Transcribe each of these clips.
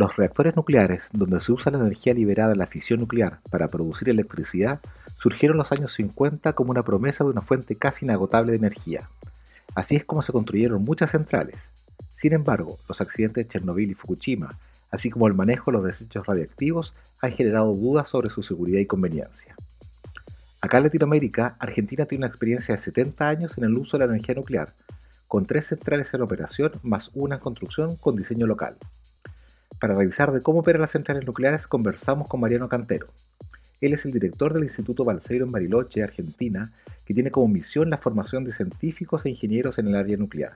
Los reactores nucleares, donde se usa la energía liberada en la fisión nuclear para producir electricidad, surgieron en los años 50 como una promesa de una fuente casi inagotable de energía. Así es como se construyeron muchas centrales. Sin embargo, los accidentes de Chernobyl y Fukushima, así como el manejo de los desechos radiactivos, han generado dudas sobre su seguridad y conveniencia. Acá en Latinoamérica, Argentina tiene una experiencia de 70 años en el uso de la energía nuclear, con tres centrales en operación más una en construcción con diseño local. Para revisar de cómo operan las centrales nucleares conversamos con Mariano Cantero. Él es el director del Instituto Balseiro en Bariloche, Argentina, que tiene como misión la formación de científicos e ingenieros en el área nuclear.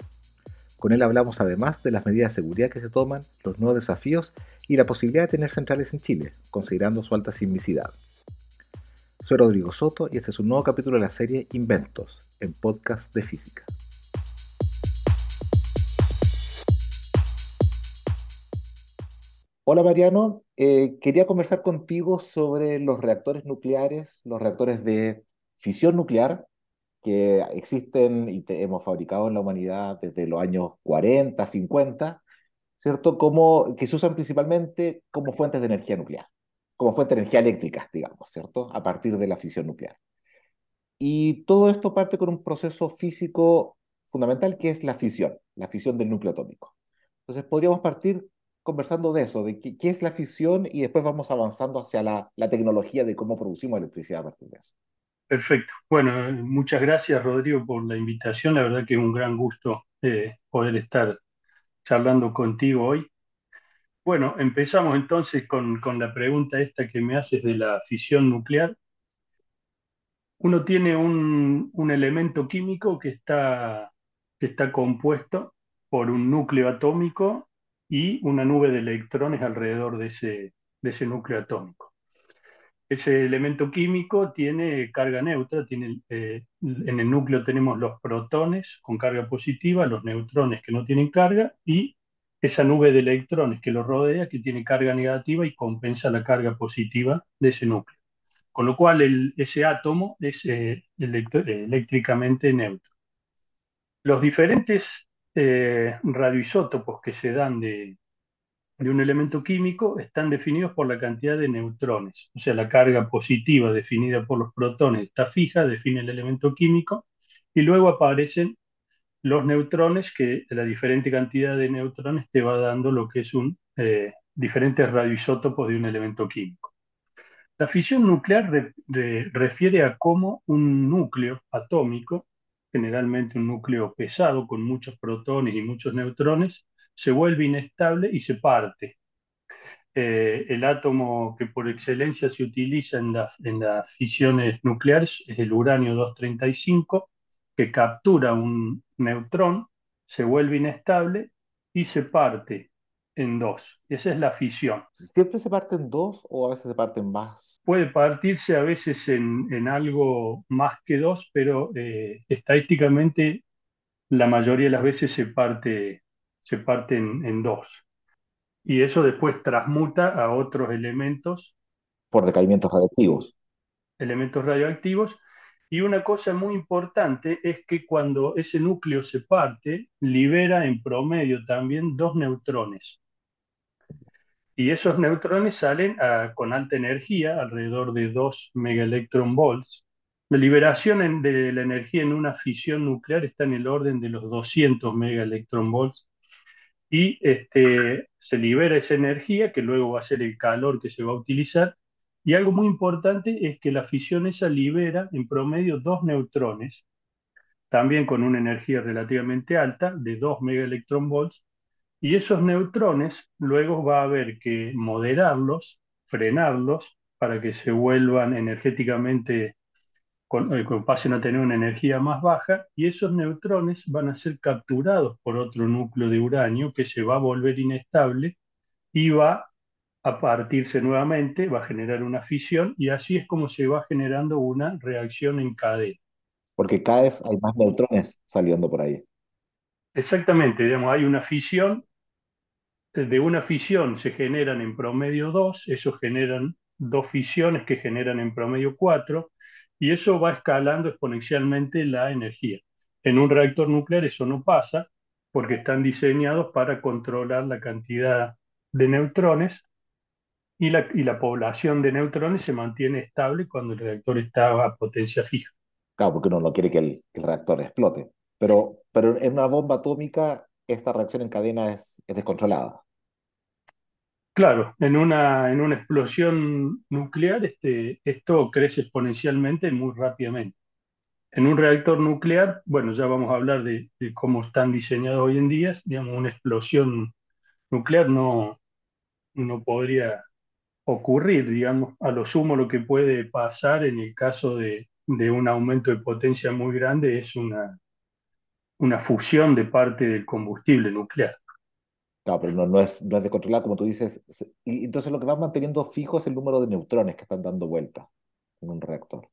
Con él hablamos además de las medidas de seguridad que se toman, los nuevos desafíos y la posibilidad de tener centrales en Chile, considerando su alta sismicidad. Soy Rodrigo Soto y este es un nuevo capítulo de la serie Inventos, en podcast de física. Hola Mariano, eh, quería conversar contigo sobre los reactores nucleares, los reactores de fisión nuclear que existen y hemos fabricado en la humanidad desde los años 40, 50, ¿cierto? Como, que se usan principalmente como fuentes de energía nuclear, como fuentes de energía eléctrica, digamos, ¿cierto? A partir de la fisión nuclear. Y todo esto parte con un proceso físico fundamental que es la fisión, la fisión del núcleo atómico. Entonces podríamos partir conversando de eso, de qué, es la fisión y después vamos avanzando hacia la, tecnología de cómo producimos electricidad a partir de eso. Perfecto. Bueno, muchas gracias Rodrigo por la invitación. La verdad que es un gran gusto eh, poder estar charlando contigo hoy. Bueno, empezamos entonces con, la pregunta esta que me haces de la fisión nuclear. Uno tiene un, un elemento químico que está, que está compuesto por un núcleo atómico y una nube de electrones alrededor de ese, de ese núcleo atómico. Ese elemento químico tiene carga neutra, tiene, eh, en el núcleo tenemos los protones con carga positiva, los neutrones que no tienen carga y esa nube de electrones que lo rodea que tiene carga negativa y compensa la carga positiva de ese núcleo. Con lo cual ese átomo es eh, eléctricamente neutro. Los diferentes eh, radioisótopos que se dan de, un elemento químico están definidos por la cantidad de neutrones, o sea, la carga positiva definida por los protones está fija, define el elemento químico, y luego aparecen los neutrones, que la diferente cantidad de neutrones te va dando lo que es un eh, diferentes radioisótopos de un elemento químico. La fisión nuclear refiere a cómo un núcleo atómico generalmente un núcleo pesado con muchos protones y muchos neutrones, se vuelve inestable y se parte. Eh, el átomo que por excelencia se utiliza en, en las fisiones nucleares es el uranio 235, que captura un neutrón, se vuelve inestable y se parte en dos. Esa es la fisión. ¿Siempre se parte en dos o a veces se parten más? puede partirse a veces en, algo más que dos, pero eh, estadísticamente la mayoría de las veces se parte, se parte en, dos. Y eso después transmuta a otros elementos. Por decaimientos radioactivos. Elementos radioactivos. Y una cosa muy importante es que cuando ese núcleo se parte, libera en promedio también dos neutrones. Y esos neutrones salen con alta energía, alrededor de 2 megaelectronvolts. La liberación de la energía en una fisión nuclear está en el orden de los 200 megaelectronvolts y este, se libera esa energía que luego va a ser el calor que se va a utilizar. Y algo muy importante es que la fisión esa libera en promedio dos neutrones, también con una energía relativamente alta de 2 megaelectronvolts, y esos neutrones luego va a haber que moderarlos, frenarlos, para que se vuelvan energéticamente, eh, con, pasen a tener una energía más baja, y esos neutrones van a ser capturados por otro núcleo de uranio que se va a volver inestable y va a partirse nuevamente, va a generar una fisión, y así es como se va generando una reacción en cadena. Porque cada vez hay más neutrones saliendo por ahí. Exactamente, digamos, hay una fisión de una fisión se generan en promedio dos, eso generan dos fisiones que generan en promedio cuatro, y eso va escalando exponencialmente la energía. En un reactor nuclear eso no pasa porque están diseñados para controlar la cantidad de neutrones y la, población de neutrones se mantiene estable cuando el reactor está a potencia fija. Claro, porque uno no quiere que el, reactor explote. Pero, en una bomba atómica esta reacción en cadena es descontrolada. Claro, en una, en una explosión nuclear este, esto crece exponencialmente muy rápidamente. En un reactor nuclear, bueno, ya vamos a hablar de, cómo están diseñados hoy en día, digamos, una explosión nuclear no, no podría ocurrir, digamos, a lo sumo lo que puede pasar en el caso de, de un aumento de potencia muy grande es una, una fusión de parte del combustible nuclear. Claro, pero no, es, no es descontrolada, como tú dices. Y entonces lo que va manteniendo fijo es el número de neutrones que están dando vuelta en un reactor.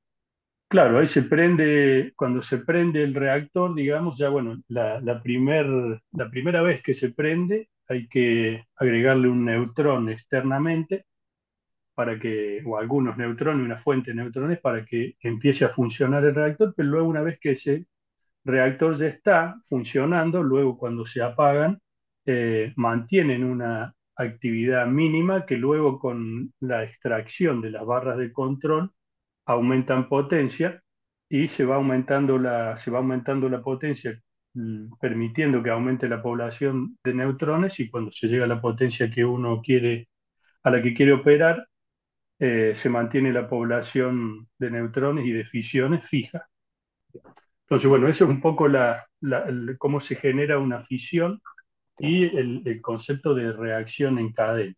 Claro, ahí se prende, cuando se prende el reactor, digamos, ya bueno, la, la primera vez que se prende hay que agregarle un neutrón externamente para que, o algunos neutrones, una fuente de neutrones para que empiece a funcionar el reactor, pero luego una vez que ese reactor ya está funcionando, luego cuando se apagan, eh, mantienen una actividad mínima que luego con la extracción de las barras de control aumentan potencia y se va aumentando la, se va aumentando la potencia, mm, permitiendo que aumente la población de neutrones y cuando se llega a la potencia que uno quiere, a la que quiere operar, eh, se mantiene la población de neutrones y de fisiones fija. Entonces, bueno, eso es un poco la, la- el- cómo se genera una fisión y el, el concepto de reacción en cadena.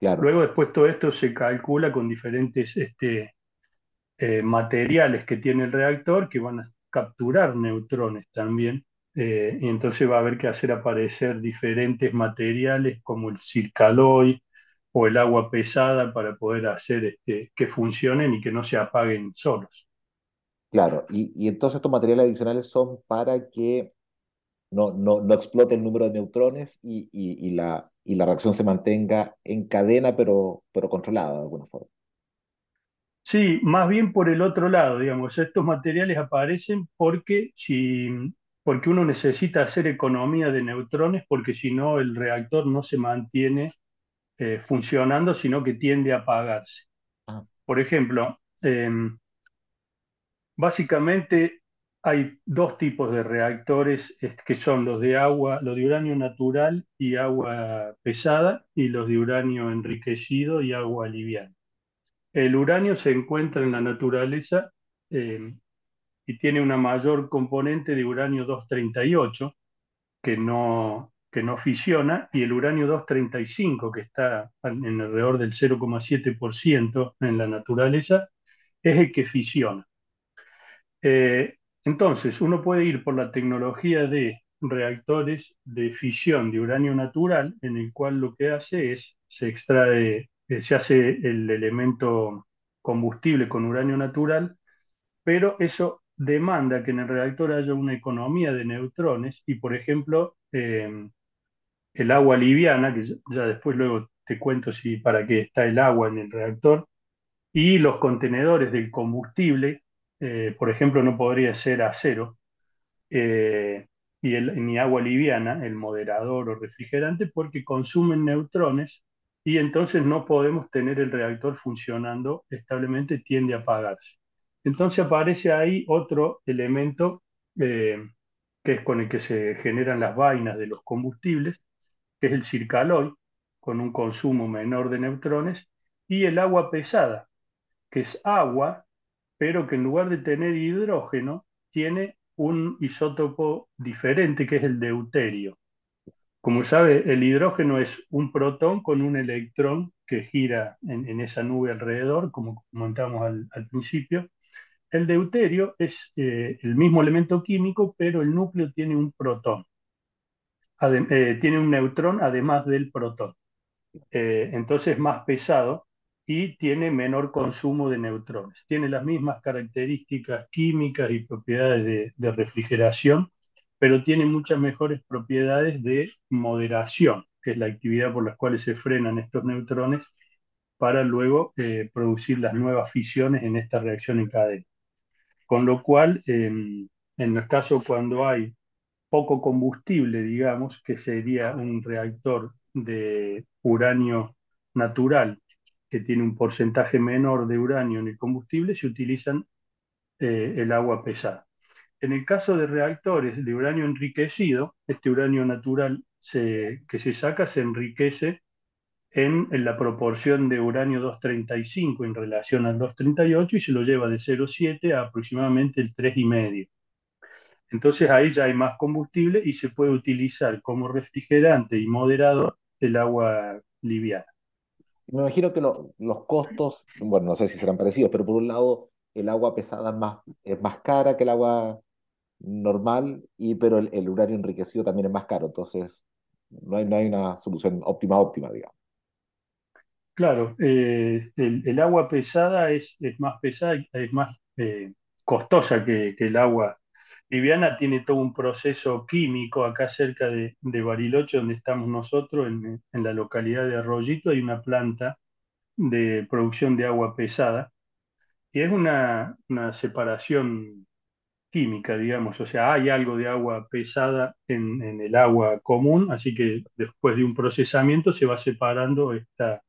claro, Luego, después todo esto se calcula con diferentes este, eh, materiales que tiene el reactor que van a capturar neutrones también. Eh, y entonces va a haber que hacer aparecer diferentes materiales como el circaloy o el agua pesada para poder hacer este, que funcionen y que no se apaguen solos. claro. Y, y entonces estos materiales adicionales son para que no, no, no explote el número de neutrones y, y, y la, y la reacción se mantenga en cadena, pero, pero controlada de alguna forma. Sí, más bien por el otro lado, digamos, estos materiales aparecen porque, si, porque uno necesita hacer economía de neutrones, porque si no el reactor no se mantiene eh, funcionando, sino que tiende a apagarse. Ah, Por ejemplo, eh, básicamente hay dos tipos de reactores que son los de agua, los de uranio natural y agua pesada, y los de uranio enriquecido y agua liviana. El uranio se encuentra en la naturaleza eh, y tiene una mayor componente de uranio 238 que no, que no fisiona y el uranio 235 que está en alrededor del 0,7% en la naturaleza es el que fisiona. Eh, entonces, uno puede ir por la tecnología de reactores de fisión de uranio natural, en el cual lo que hace es, se extrae, eh, se hace el elemento combustible con uranio natural, pero eso demanda que en el reactor haya una economía de neutrones y, por ejemplo, eh, el agua liviana, que ya después luego te cuento si para qué está el agua en el reactor, y los contenedores del combustible, eh, por ejemplo, no podría ser acero, eh, y ni agua liviana, el moderador o refrigerante, porque consumen neutrones y entonces no podemos tener el reactor funcionando establemente, tiende a apagarse. Entonces aparece ahí otro elemento eh, que es con el que se generan las vainas de los combustibles, que es el circaloy, con un consumo menor de neutrones, y el agua pesada, que es agua, pero que en lugar de tener hidrógeno, tiene un isótopo diferente, que es el deuterio. Como sabe, el hidrógeno es un protón con un electrón que gira en, esa nube alrededor, como comentamos al, principio. El deuterio es eh, el mismo elemento químico, pero el núcleo tiene un protón, eh, tiene un neutrón además del protón eh, entonces es más pesado y tiene menor consumo de neutrones. Tiene las mismas características químicas y propiedades de, refrigeración, pero tiene muchas mejores propiedades de moderación, que es la actividad por la cual se frenan estos neutrones para luego eh, producir las nuevas fisiones en esta reacción en cadena. Con lo cual, eh, en el caso cuando hay poco combustible, digamos, que sería un reactor de uranio natural, que tiene un porcentaje menor de uranio en el combustible, se utilizan eh, el agua pesada. En el caso de reactores de uranio enriquecido, este uranio natural que se saca se enriquece en, la proporción de uranio 235 en relación al 238 y se lo lleva de 0,7 a aproximadamente el 3,5. Entonces ahí ya hay más combustible y se puede utilizar como refrigerante y moderador el agua liviana. Me imagino que los costos, bueno, no sé si serán parecidos, pero por un lado el agua pesada es más, es más cara que el agua normal, y, pero el, uranio enriquecido también es más caro, entonces no hay, no hay una solución óptima, óptima, digamos. Claro, eh, el, agua pesada es, es, más pesada, es más eh, costosa que, el agua liviana, tiene todo un proceso químico acá cerca de, Bariloche, donde estamos nosotros, en, la localidad de Arroyito, hay una planta de producción de agua pesada, y es una, separación química, digamos, o sea, hay algo de agua pesada en, el agua común, así que después de un procesamiento se va separando esta,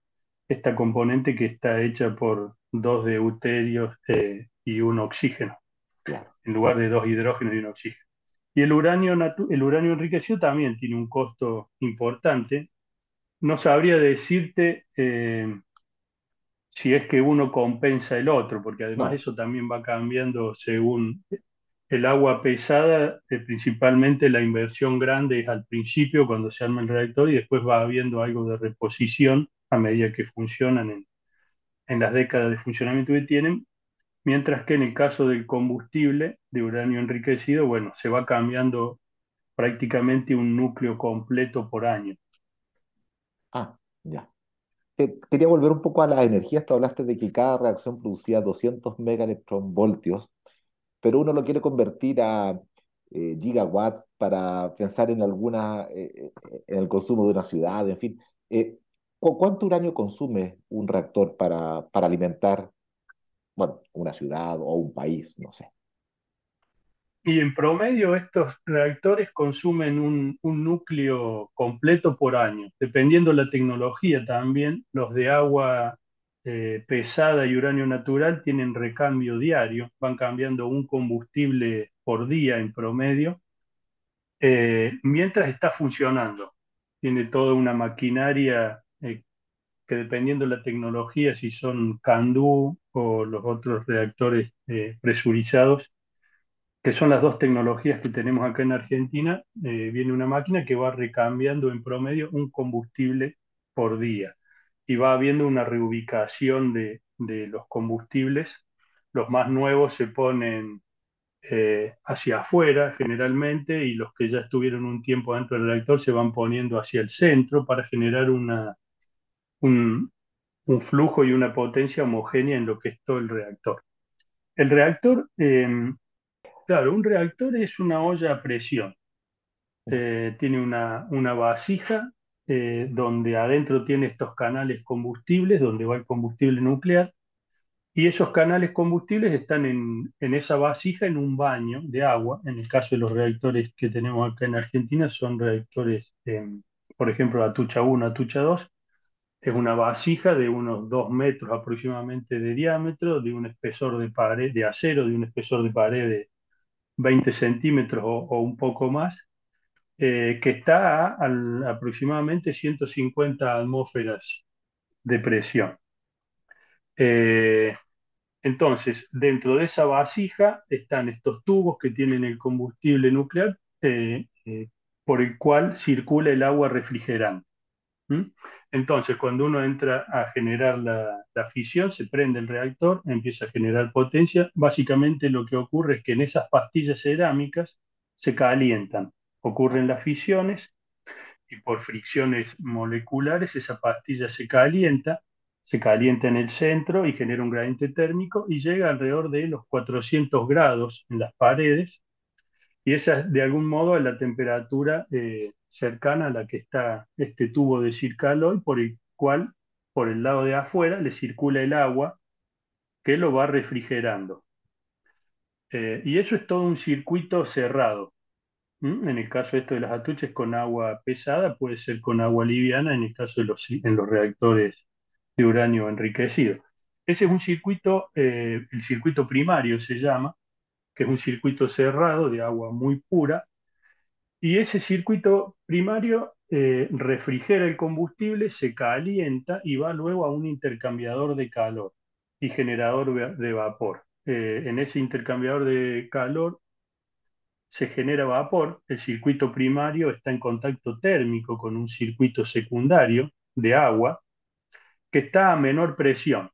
componente que está hecha por dos deuterios eh, y un oxígeno, en lugar de dos hidrógenos y un oxígeno. Y el uranio, el uranio enriquecido también tiene un costo importante. No sabría decirte eh, si es que uno compensa el otro, porque además eso también va cambiando según el agua pesada, eh, principalmente la inversión grande es al principio cuando se arma el reactor y después va habiendo algo de reposición a medida que funcionan en, en las décadas de funcionamiento que tienen, mientras que en el caso del combustible de uranio enriquecido, bueno, se va cambiando prácticamente un núcleo completo por año. Ah, ya. quería volver un poco a las energías. Tú hablaste de que cada reacción producía 200 megaelectronvoltios, pero uno lo quiere convertir a eh, gigawatts para pensar en alguna, eh, eh, en el consumo de una ciudad, en fin. ¿Cuánto uranio consume un reactor para, para alimentar, bueno, una ciudad o un país? No sé. Y en promedio estos reactores consumen un, un, núcleo completo por año. Dependiendo de la tecnología también, los de agua eh, pesada y uranio natural tienen recambio diario, van cambiando un combustible por día en promedio, eh, mientras está funcionando. Tiene toda una maquinaria eh, que dependiendo de la tecnología, si son CANDU o los otros reactores eh, presurizados, que son las dos tecnologías que tenemos acá en Argentina, eh, viene una máquina que va recambiando en promedio un combustible por día y va habiendo una reubicación de, de los combustibles. Los más nuevos se ponen eh, hacia afuera generalmente y los que ya estuvieron un tiempo dentro del reactor se van poniendo hacia el centro para generar una, un, flujo y una potencia homogénea en lo que es todo el reactor. El reactor, em, claro, un reactor es una olla a presión. Eh, tiene una, una vasija eh, donde adentro tiene estos canales combustibles, donde va el combustible nuclear, y esos canales combustibles están en, esa vasija en un baño de agua. En el caso de los reactores que tenemos acá en Argentina, son reactores, em, por ejemplo, Atucha 1, Atucha 2. Es una vasija de unos 2 metros aproximadamente de diámetro, de un espesor de pared de acero, de un espesor de pared de 20 centímetros o, un poco más, eh, que está a, aproximadamente 150 atmósferas de presión. Eh, entonces, dentro de esa vasija están estos tubos que tienen el combustible nuclear eh, por el cual circula el agua refrigerante. Entonces, cuando uno entra a generar la, fisión, se prende el reactor, empieza a generar potencia. Básicamente lo que ocurre es que en esas pastillas cerámicas se calientan, ocurren las fisiones y por fricciones moleculares esa pastilla se calienta se calienta en el centro y genera un gradiente térmico y llega alrededor de los 400 grados en las paredes. Y esa es de algún modo la temperatura eh, cercana a la que está este tubo de circaloid por el cual por el lado de afuera le circula el agua que lo va refrigerando. Eh, y eso es todo un circuito cerrado. En el caso esto de las atuches con agua pesada, puede ser con agua liviana en el caso de los, en los reactores de uranio enriquecido. Ese es un circuito, eh, el circuito primario se llama, que es un circuito cerrado de agua muy pura, y ese circuito primario eh, refrigera el combustible, se calienta y va luego a un intercambiador de calor y generador de vapor. Eh, en ese intercambiador de calor se genera vapor, el circuito primario está en contacto térmico con un circuito secundario de agua que está a menor presión.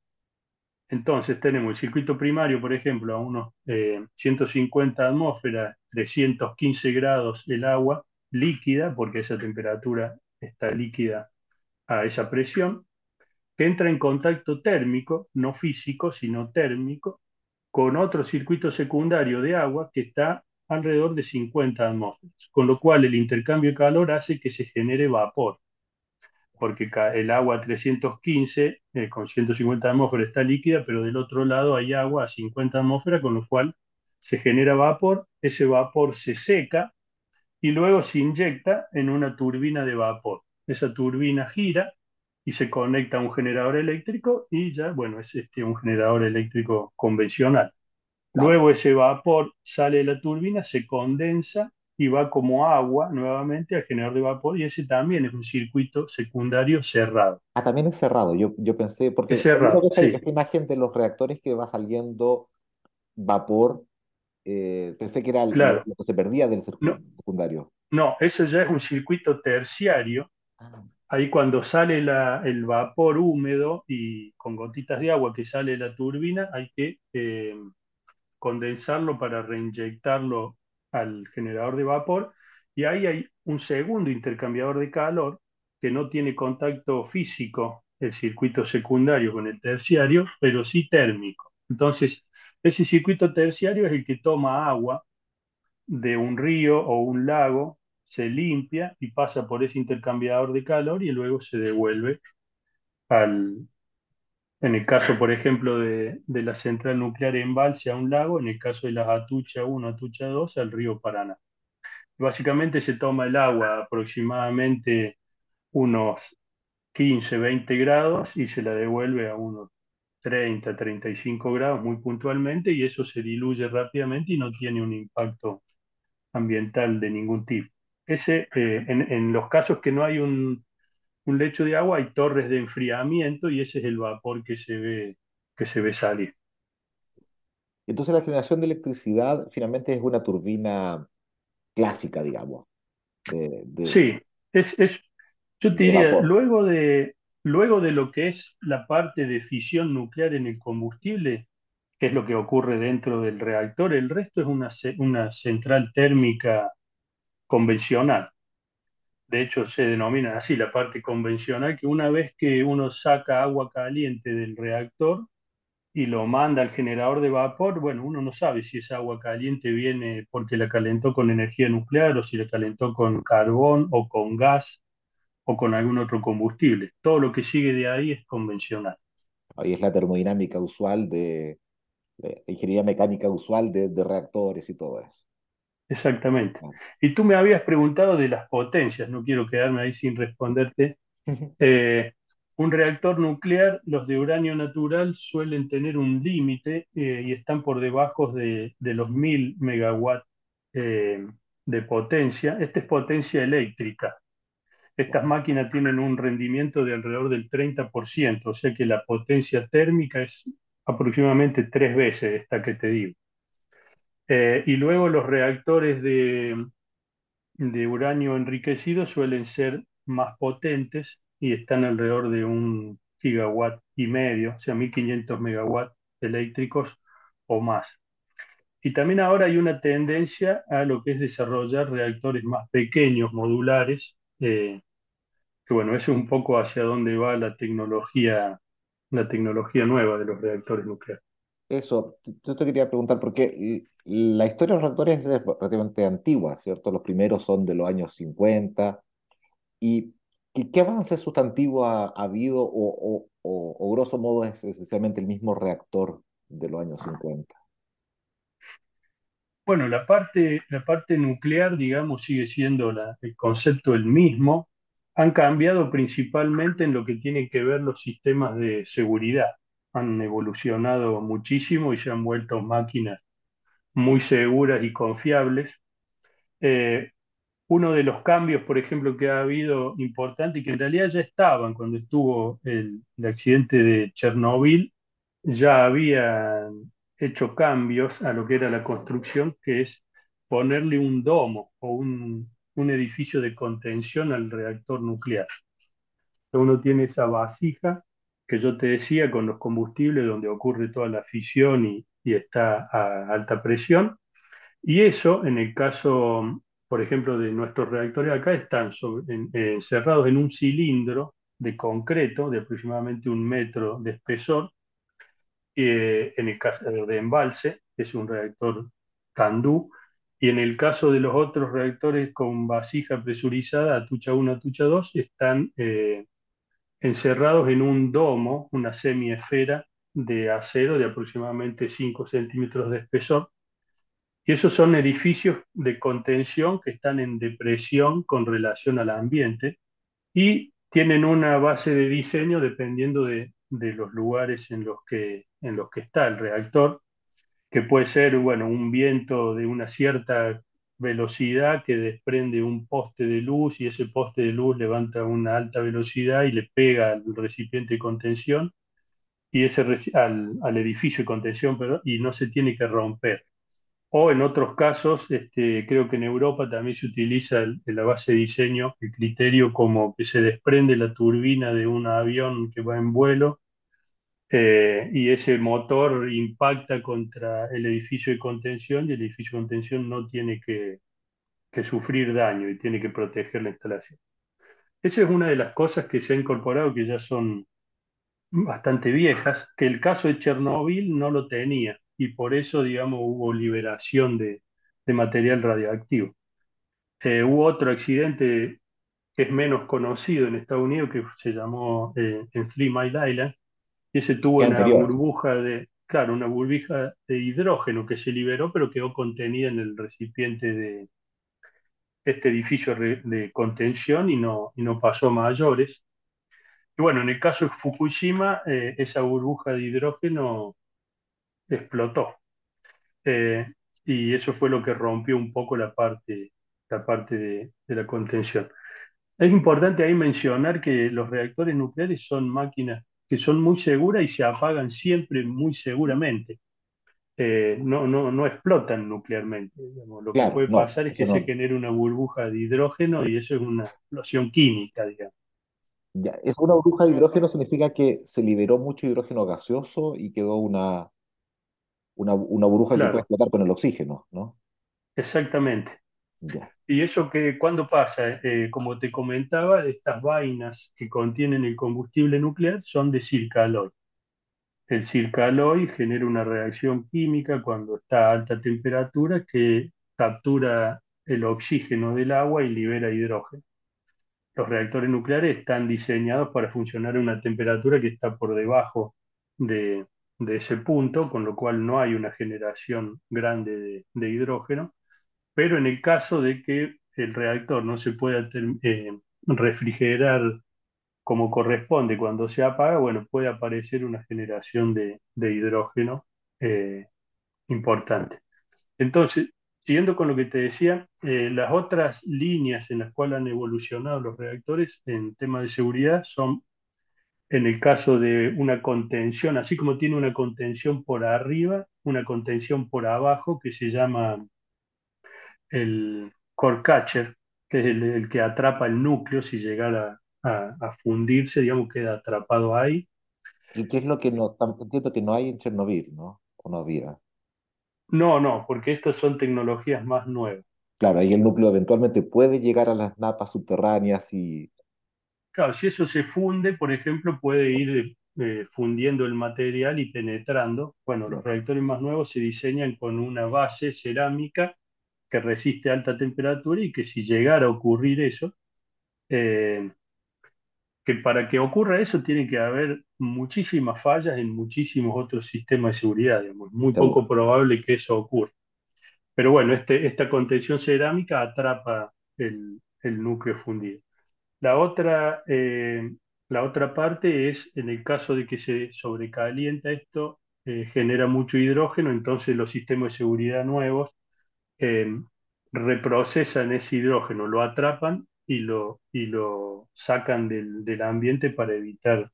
Entonces tenemos el circuito primario, por ejemplo, a unos eh, 150 atmósferas, 315 grados el agua líquida, porque esa temperatura está líquida a esa presión, que entra en contacto térmico, no físico, sino térmico, con otro circuito secundario de agua que está alrededor de 50 atmósferas, con lo cual el intercambio de calor hace que se genere vapor, porque el agua a 315 eh, con 150 atmósferas está líquida, pero del otro lado hay agua a 50 atmósferas, con lo cual se genera vapor, ese vapor se seca y luego se inyecta en una turbina de vapor. Esa turbina gira y se conecta a un generador eléctrico y ya, bueno, es este, un generador eléctrico convencional. Luego ese vapor sale de la turbina, se condensa y va como agua nuevamente al generador de vapor y ese también es un circuito secundario cerrado. Ah, también es cerrado. Yo, yo pensé, porque Es cerrado, esta, sí. esta imagen de los reactores que va saliendo vapor, eh, pensé que era Claro. lo que se perdía del circuito No, secundario. no, eso ya es un circuito terciario. Ah, Ahí cuando sale la- el vapor húmedo y con gotitas de agua que sale la turbina, hay que eh, condensarlo para reinyectarlo al generador de vapor. Y ahí hay un segundo intercambiador de calor que no tiene contacto físico, el circuito secundario con el terciario, pero sí térmico. Entonces, ese circuito terciario es el que toma agua de un río o un lago, se limpia y pasa por ese intercambiador de calor y luego se devuelve al, en el caso, por ejemplo, de, de la central nuclear embalse a un lago, en el caso de las Atucha 1, Atucha 2, al río Paraná. Básicamente se toma el agua aproximadamente unos 15, 20 grados y se la devuelve a unos 30, 35 grados muy puntualmente y eso se diluye rápidamente y no tiene un impacto ambiental de ningún tipo. Ese, eh, en, en los casos que no hay un, un lecho de agua, hay torres de enfriamiento y ese es el vapor que se ve, que se ve salir. Entonces la generación de electricidad finalmente es una turbina clásica, digamos, de, de, Sí, es, es, yo te diría, vapor. luego de, luego de lo que es la parte de fisión nuclear en el combustible, que es lo que ocurre dentro del reactor, el resto es una, una central térmica convencional. De hecho, se denomina así la parte convencional, que una vez que uno saca agua caliente del reactor y lo manda al generador de vapor, bueno, uno no sabe si esa agua caliente viene porque la calentó con energía nuclear o si la calentó con carbón o con gas o con algún otro combustible. Todo lo que sigue de ahí es convencional. Ahí es la termodinámica usual de, de ingeniería mecánica usual de, de reactores y todo eso. Exactamente. Y tú me habías preguntado de las potencias, no quiero quedarme ahí sin responderte. Eh, un reactor nuclear, los de uranio natural suelen tener un límite eh, y están por debajo de, de los 1000 megawatts eh, de potencia. Esta es potencia eléctrica. Estas máquinas tienen un rendimiento de alrededor del 30%, o sea que la potencia térmica es aproximadamente tres veces esta que te digo. Eh, y luego los reactores de, de uranio enriquecido suelen ser más potentes y están alrededor de un gigawatt y medio, o sea, 1500 megawatts eléctricos o más. Y también ahora hay una tendencia a lo que es desarrollar reactores más pequeños, modulares, eh, que bueno, eso es un poco hacia dónde va la tecnología, la tecnología nueva de los reactores nucleares. Eso, yo te quería preguntar, porque la historia de los reactores es relativamente antigua, ¿cierto? Los primeros son de los años 50. ¿Y qué, avance sustantivo ha, ha habido o, o, o, grosso modo es esencialmente el mismo reactor de los años 50? Bueno, la parte, la parte nuclear, digamos, sigue siendo el concepto el mismo. Han cambiado principalmente en lo que tiene que ver los sistemas de seguridad. Han evolucionado muchísimo y se han vuelto máquinas muy seguras y confiables. Eh, uno de los cambios, por ejemplo, que ha habido importante y que en realidad ya estaban cuando estuvo el, el accidente de Chernobyl, ya habían hecho cambios a lo que era la construcción, que es ponerle un domo o un, un edificio de contención al reactor nuclear. Uno tiene esa vasija que yo te decía con los combustibles donde ocurre toda la fisión y, está a alta presión y eso, en el caso, por ejemplo, de nuestros reactores acá, están encerrados en un cilindro de concreto de aproximadamente un metro de espesor. eh, en el caso de embalse, es un reactor CANDU, y en el caso de los otros reactores con vasija presurizada, Atucha 1, Atucha 2, están eh, encerrados en un domo, una semiesfera de acero de aproximadamente 5 centímetros de espesor. Y esos son edificios de contención que están en depresión con relación al ambiente y tienen una base de diseño dependiendo de, de los lugares en los que, en los que está el reactor, que puede ser, bueno, un viento de una cierta velocidad que desprende un poste de luz y ese poste de luz levanta una alta velocidad y le pega al recipiente de contención y ese al, al edificio de contención, perdón, y no se tiene que romper. O en otros casos, este, creo que en Europa también se utiliza en la base de diseño el criterio como que se desprende la turbina de un avión que va en vuelo eh, y ese motor impacta contra el edificio de contención y el edificio de contención no tiene que, que sufrir daño y tiene que proteger la instalación. Esa es una de las cosas que se ha incorporado que ya son bastante viejas, que el caso de Chernobyl no lo tenía y por eso, digamos, hubo liberación de, de material radioactivo. Eh, hubo otro accidente que es menos conocido en Estados Unidos que se llamó eh, en Three Mile Island y ese tuvo una anterior. burbuja de, claro, una burbuja de hidrógeno que se liberó pero quedó contenida en el recipiente de este edificio de contención y no, y no pasó mayores. Y bueno, en el caso de Fukushima, eh, esa burbuja de hidrógeno explotó. Eh, y eso fue lo que rompió un poco la parte, la parte de, de la contención. Es importante ahí mencionar que los reactores nucleares son máquinas que son muy seguras y se apagan siempre muy seguramente. Eh, no, no, no explotan nuclearmente. digamos. Lo que Claro, puede no, pasar es que se genere una burbuja de hidrógeno y eso es una explosión química, digamos. Ya, es una burbuja de hidrógeno significa que se liberó mucho hidrógeno gaseoso y quedó una, una, una burbuja que puede Claro, explotar con el oxígeno, ¿no? exactamente. Y eso que cuando pasa, Eh, como te comentaba, estas vainas que contienen el combustible nuclear son de Circaloy. El Circaloy genera una reacción química cuando está a alta temperatura que captura el oxígeno del agua y libera hidrógeno. Los reactores nucleares están diseñados para funcionar a una temperatura que está por debajo de, de ese punto, con lo cual no hay una generación grande de, de hidrógeno. Pero en el caso de que el reactor no se pueda eh, refrigerar como corresponde cuando se apaga, bueno, puede aparecer una generación de, hidrógeno eh, importante. Entonces, siguiendo con lo que te decía, eh, las otras líneas en las cuales han evolucionado los reactores en temas de seguridad son, en el caso de una contención, así como tiene una contención por arriba, una contención por abajo que se llama el core catcher, que es el, el que atrapa el núcleo si llegara a, a fundirse, digamos, queda atrapado ahí. ¿Y qué es lo que no, entiendo que no hay en Chernobyl, ¿no? O no había. No, no, porque estas son tecnologías más nuevas. Claro, ahí el núcleo eventualmente puede llegar a las napas subterráneas y, Claro, si eso se funde, por ejemplo, puede ir eh, fundiendo el material y penetrando. Bueno, los reactores más nuevos se diseñan con una base cerámica que resiste alta temperatura y que si llegara a ocurrir eso, eh, que para que ocurra eso tiene que haber muchísimas fallas en muchísimos otros sistemas de seguridad, digamos. Muy poco probable que eso ocurra. pero bueno, este, esta contención cerámica atrapa el, el núcleo fundido. La otra, eh, la otra parte es, en el caso de que se sobrecalienta esto, eh, genera mucho hidrógeno, entonces los sistemas de seguridad nuevos eh, reprocesan ese hidrógeno, lo atrapan y lo, y lo sacan del, del ambiente para evitar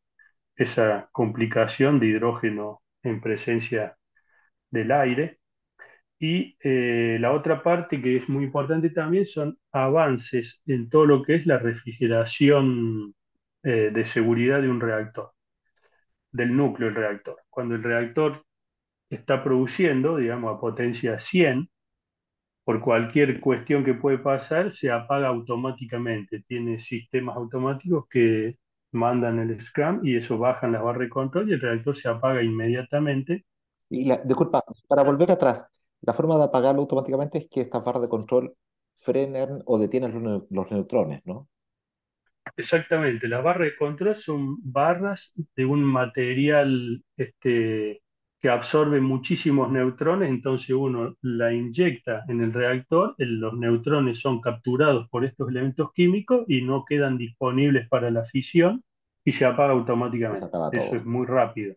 esa complicación de hidrógeno en presencia del aire. Y eh, la otra parte que es muy importante también son avances en todo lo que es la refrigeración eh, de seguridad de un reactor, del núcleo del reactor. Cuando el reactor está produciendo, digamos, a potencia 100, por cualquier cuestión que puede pasar, se apaga automáticamente. Tiene sistemas automáticos que mandan el Scrum y eso bajan las barras de control y el reactor se apaga inmediatamente. Y la, disculpa, para volver atrás, la forma de apagarlo automáticamente es que estas barras de control frenen o detienen los, los neutrones, ¿no? Exactamente, las barras de control son barras de un material este, que absorbe muchísimos neutrones, entonces uno la inyecta en el reactor, los neutrones son capturados por estos elementos químicos y no quedan disponibles para la fisión y se apaga automáticamente. Eso es muy rápido.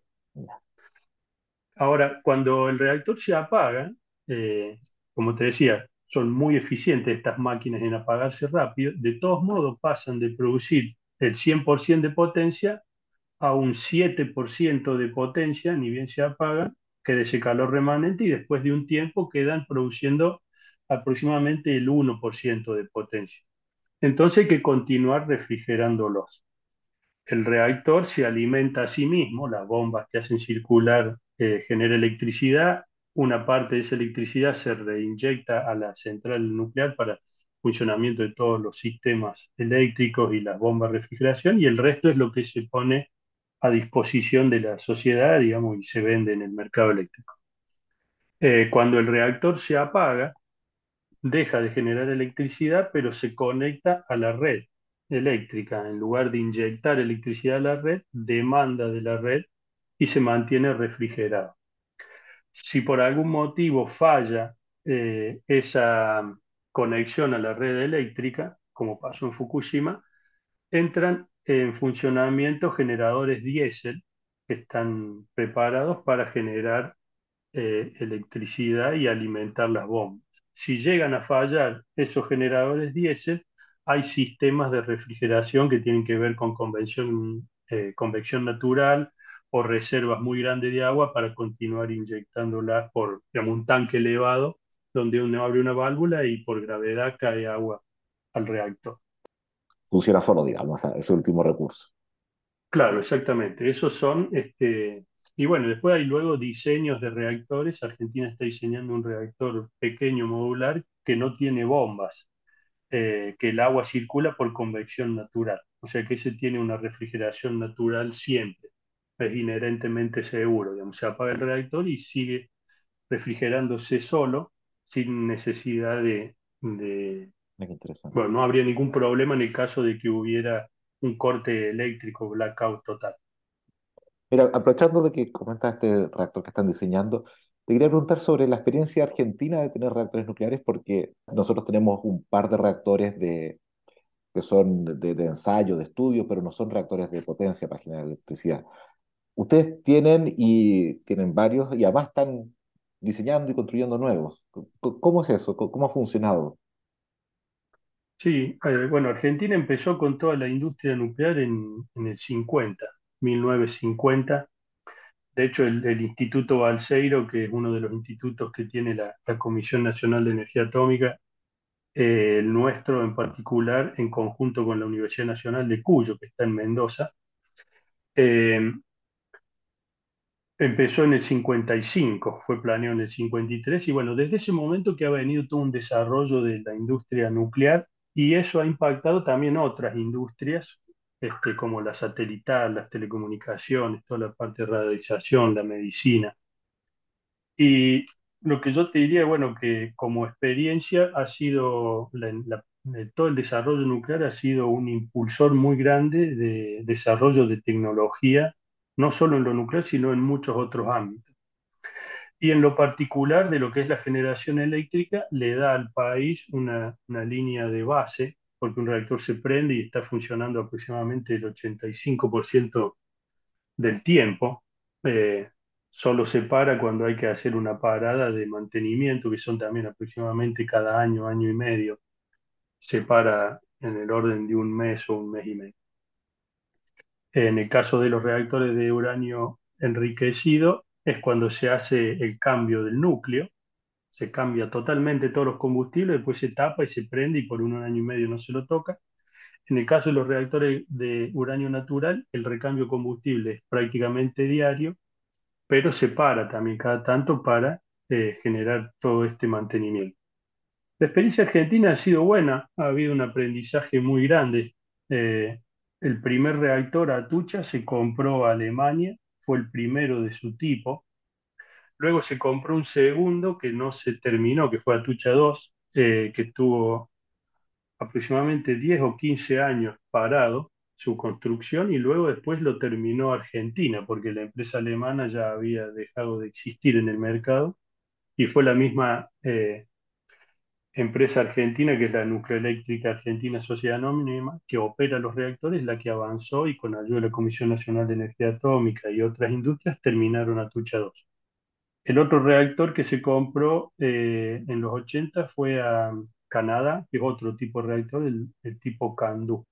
Ahora, cuando el reactor se apaga, eh, como te decía, son muy eficientes estas máquinas en apagarse rápido, de todos modos pasan de producir el 100% de potencia a un 7% de potencia, ni bien se apagan, queda ese calor remanente y después de un tiempo quedan produciendo aproximadamente el 1% de potencia. Entonces hay que continuar refrigerándolos el reactor se alimenta a sí mismo, las bombas que hacen circular eh, genera electricidad, una parte de esa electricidad se reinyecta a la central nuclear para funcionamiento de todos los sistemas eléctricos y las bombas de refrigeración, y el resto es lo que se pone a disposición de la sociedad, digamos, y se vende en el mercado eléctrico. Eh, cuando el reactor se apaga, deja de generar electricidad, pero se conecta a la red eléctrica. En lugar de inyectar electricidad a la red, demanda de la red y se mantiene refrigerado. Si por algún motivo falla eh, esa conexión a la red eléctrica, como pasó en Fukushima, entran en funcionamiento generadores diésel que están preparados para generar eh, electricidad y alimentar las bombas. Si llegan a fallar esos generadores diésel, hay sistemas de refrigeración que tienen que ver con convección, eh, convección natural o reservas muy grandes de agua para continuar inyectándolas por un tanque elevado donde uno abre una válvula y por gravedad cae agua al reactor. Funciona solo, digamos, ese último recurso. Claro, exactamente. Esos son, este, y bueno, después hay luego diseños de reactores. Argentina está diseñando un reactor pequeño modular que no tiene bombas, eh, que el agua circula por convección natural. O sea que ese tiene una refrigeración natural siempre. Es inherentemente seguro. Digamos, se apaga el reactor y sigue refrigerándose solo sin necesidad de, de qué interesante. bueno, no habría ningún problema en el caso de que hubiera un corte eléctrico, blackout total. Mira, aprovechando de que comentas este reactor que están diseñando, te quería preguntar sobre la experiencia argentina de tener reactores nucleares, porque nosotros tenemos un par de reactores de, que son de, de ensayo, de estudio, pero no son reactores de potencia para generar electricidad. Ustedes tienen y tienen varios y además están diseñando y construyendo nuevos. ¿Cómo es eso? ¿Cómo cómo ha funcionado? Sí, eh, bueno, Argentina empezó con toda la industria nuclear en, el 50, 1950. De hecho, el, Instituto Balseiro, que es uno de los institutos que tiene la, la Comisión Nacional de Energía Atómica, eh, el nuestro en particular, en conjunto con la Universidad Nacional de Cuyo, que está en Mendoza, eh, Empezó en el 55, fue planeado en el 53 y bueno, desde ese momento que ha venido todo un desarrollo de la industria nuclear y eso ha impactado también otras industrias, este, como la satelital, las telecomunicaciones, toda la parte de radialización, la medicina. Y lo que yo te diría, bueno, que como experiencia ha sido, todo el desarrollo nuclear ha sido un impulsor muy grande de desarrollo de tecnología, no solo en lo nuclear, sino en muchos otros ámbitos. Y en lo particular de lo que es la generación eléctrica, le da al país una, línea de base, porque un reactor se prende y está funcionando aproximadamente el 85% del tiempo. Eh, solo se para cuando hay que hacer una parada de mantenimiento, que son también aproximadamente cada año, año y medio. Se para en el orden de un mes o un mes y medio. En el caso de los reactores de uranio enriquecido, es cuando se hace el cambio del núcleo, se cambia totalmente todos los combustibles, después se tapa y se prende y por un año y medio no se lo toca. En el caso de los reactores de uranio natural, el recambio combustible es prácticamente diario, pero se para también cada tanto para eh, generar todo este mantenimiento. La experiencia argentina ha sido buena, ha habido un aprendizaje muy grande. Eh, el primer reactor Atucha se compró a Alemania fue el primero de su tipo. Luego se compró un segundo que no se terminó, que fue Atucha 2, eh, que estuvo aproximadamente 10 o 15 años parado su construcción y luego después lo terminó Argentina, porque la empresa alemana ya había dejado de existir en el mercado y fue la misma eh, empresa argentina, que es la Nucleoeléctrica Argentina Sociedad Anónima, que opera los reactores, la que avanzó y con ayuda de la Comisión Nacional de Energía Atómica y otras industrias terminaron Atucha 2. El otro reactor que se compró eh, en los 80 fue a Canadá, que es otro tipo de reactor, el, tipo Candu,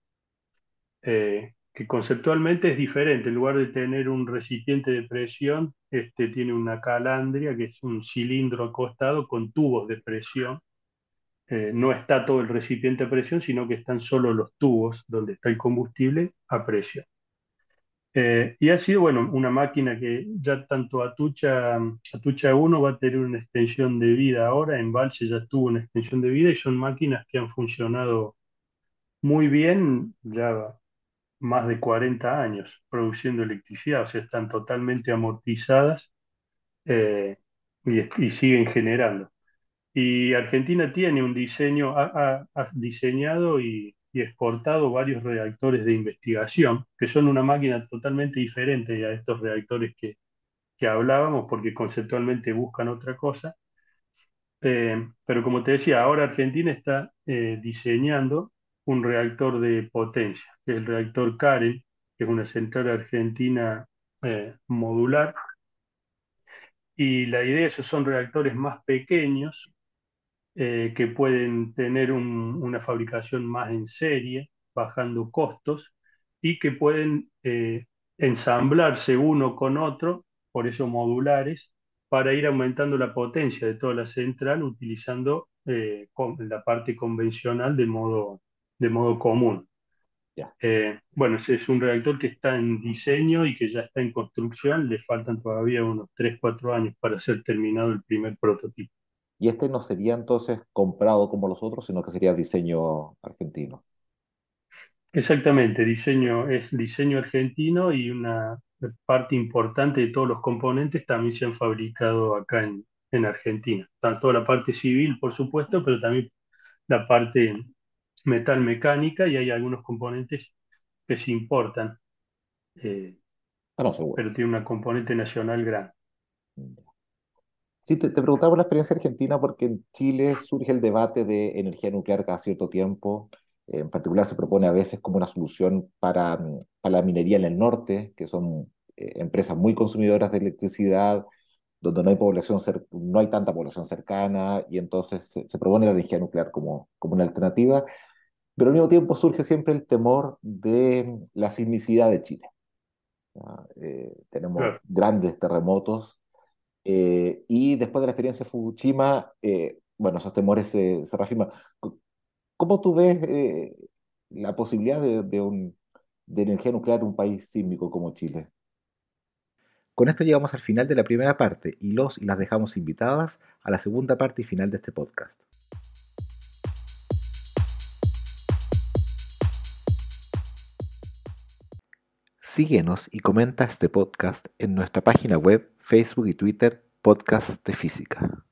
eh, que conceptualmente es diferente. En lugar de tener un recipiente de presión, este tiene una calandria, que es un cilindro acostado con tubos de presión eh, no está todo el recipiente a presión, sino que están solo los tubos donde está el combustible a presión. Eh, y ha sido, bueno, una máquina que ya tanto Atucha, Atucha 1 va a tener una extensión de vida ahora, en Valse ya tuvo una extensión de vida y son máquinas que han funcionado muy bien ya más de 40 años produciendo electricidad, o sea, están totalmente amortizadas eh, y siguen generando. Y Argentina tiene un diseño, ha, diseñado y, exportado varios reactores de investigación, que son una máquina totalmente diferente a estos reactores que, hablábamos, porque conceptualmente buscan otra cosa. Eh, pero como te decía, ahora Argentina está eh, diseñando un reactor de potencia, que es el reactor Karen, que es una central argentina eh, modular. Y la idea, esos son reactores más pequeños, eh, que pueden tener una fabricación más en serie, bajando costos, y que pueden eh, ensamblarse uno con otro, por eso modulares, para ir aumentando la potencia de toda la central utilizando eh, la parte convencional de modo, de modo común. bueno, ese es un reactor que está en diseño y que ya está en construcción, le faltan todavía unos 3-4 años para ser terminado el primer prototipo y este no sería entonces comprado como los otros, sino que sería diseño argentino. Exactamente, diseño es diseño argentino y una parte importante de todos los componentes también se han fabricado acá en, Argentina. Tanto la parte civil, por supuesto, pero también la parte metal mecánica y hay algunos componentes que se importan. Eh, ah, pero tiene una componente nacional grande. Sí, te, preguntaba la experiencia argentina porque en Chile surge el debate de energía nuclear cada cierto tiempo. En particular se propone a veces como una solución para, la minería en el norte, que son eh, empresas muy consumidoras de electricidad, donde no hay población no hay tanta población cercana, y entonces se, propone la energía nuclear como, como una alternativa. Pero al mismo tiempo surge siempre el temor de la sismicidad de Chile. Eh, tenemos grandes terremotos eh, y después de la experiencia de Fukushima, eh, bueno, esos temores se, se reafirman. ¿Cómo tú ves eh, la posibilidad de, un, de energía nuclear en un país sísmico como Chile? Con esto llegamos al final de la primera parte y los y las dejamos invitadas a la segunda parte y final de este podcast. Síguenos y comenta este podcast en nuestra página web, Facebook y Twitter, Podcast de Física.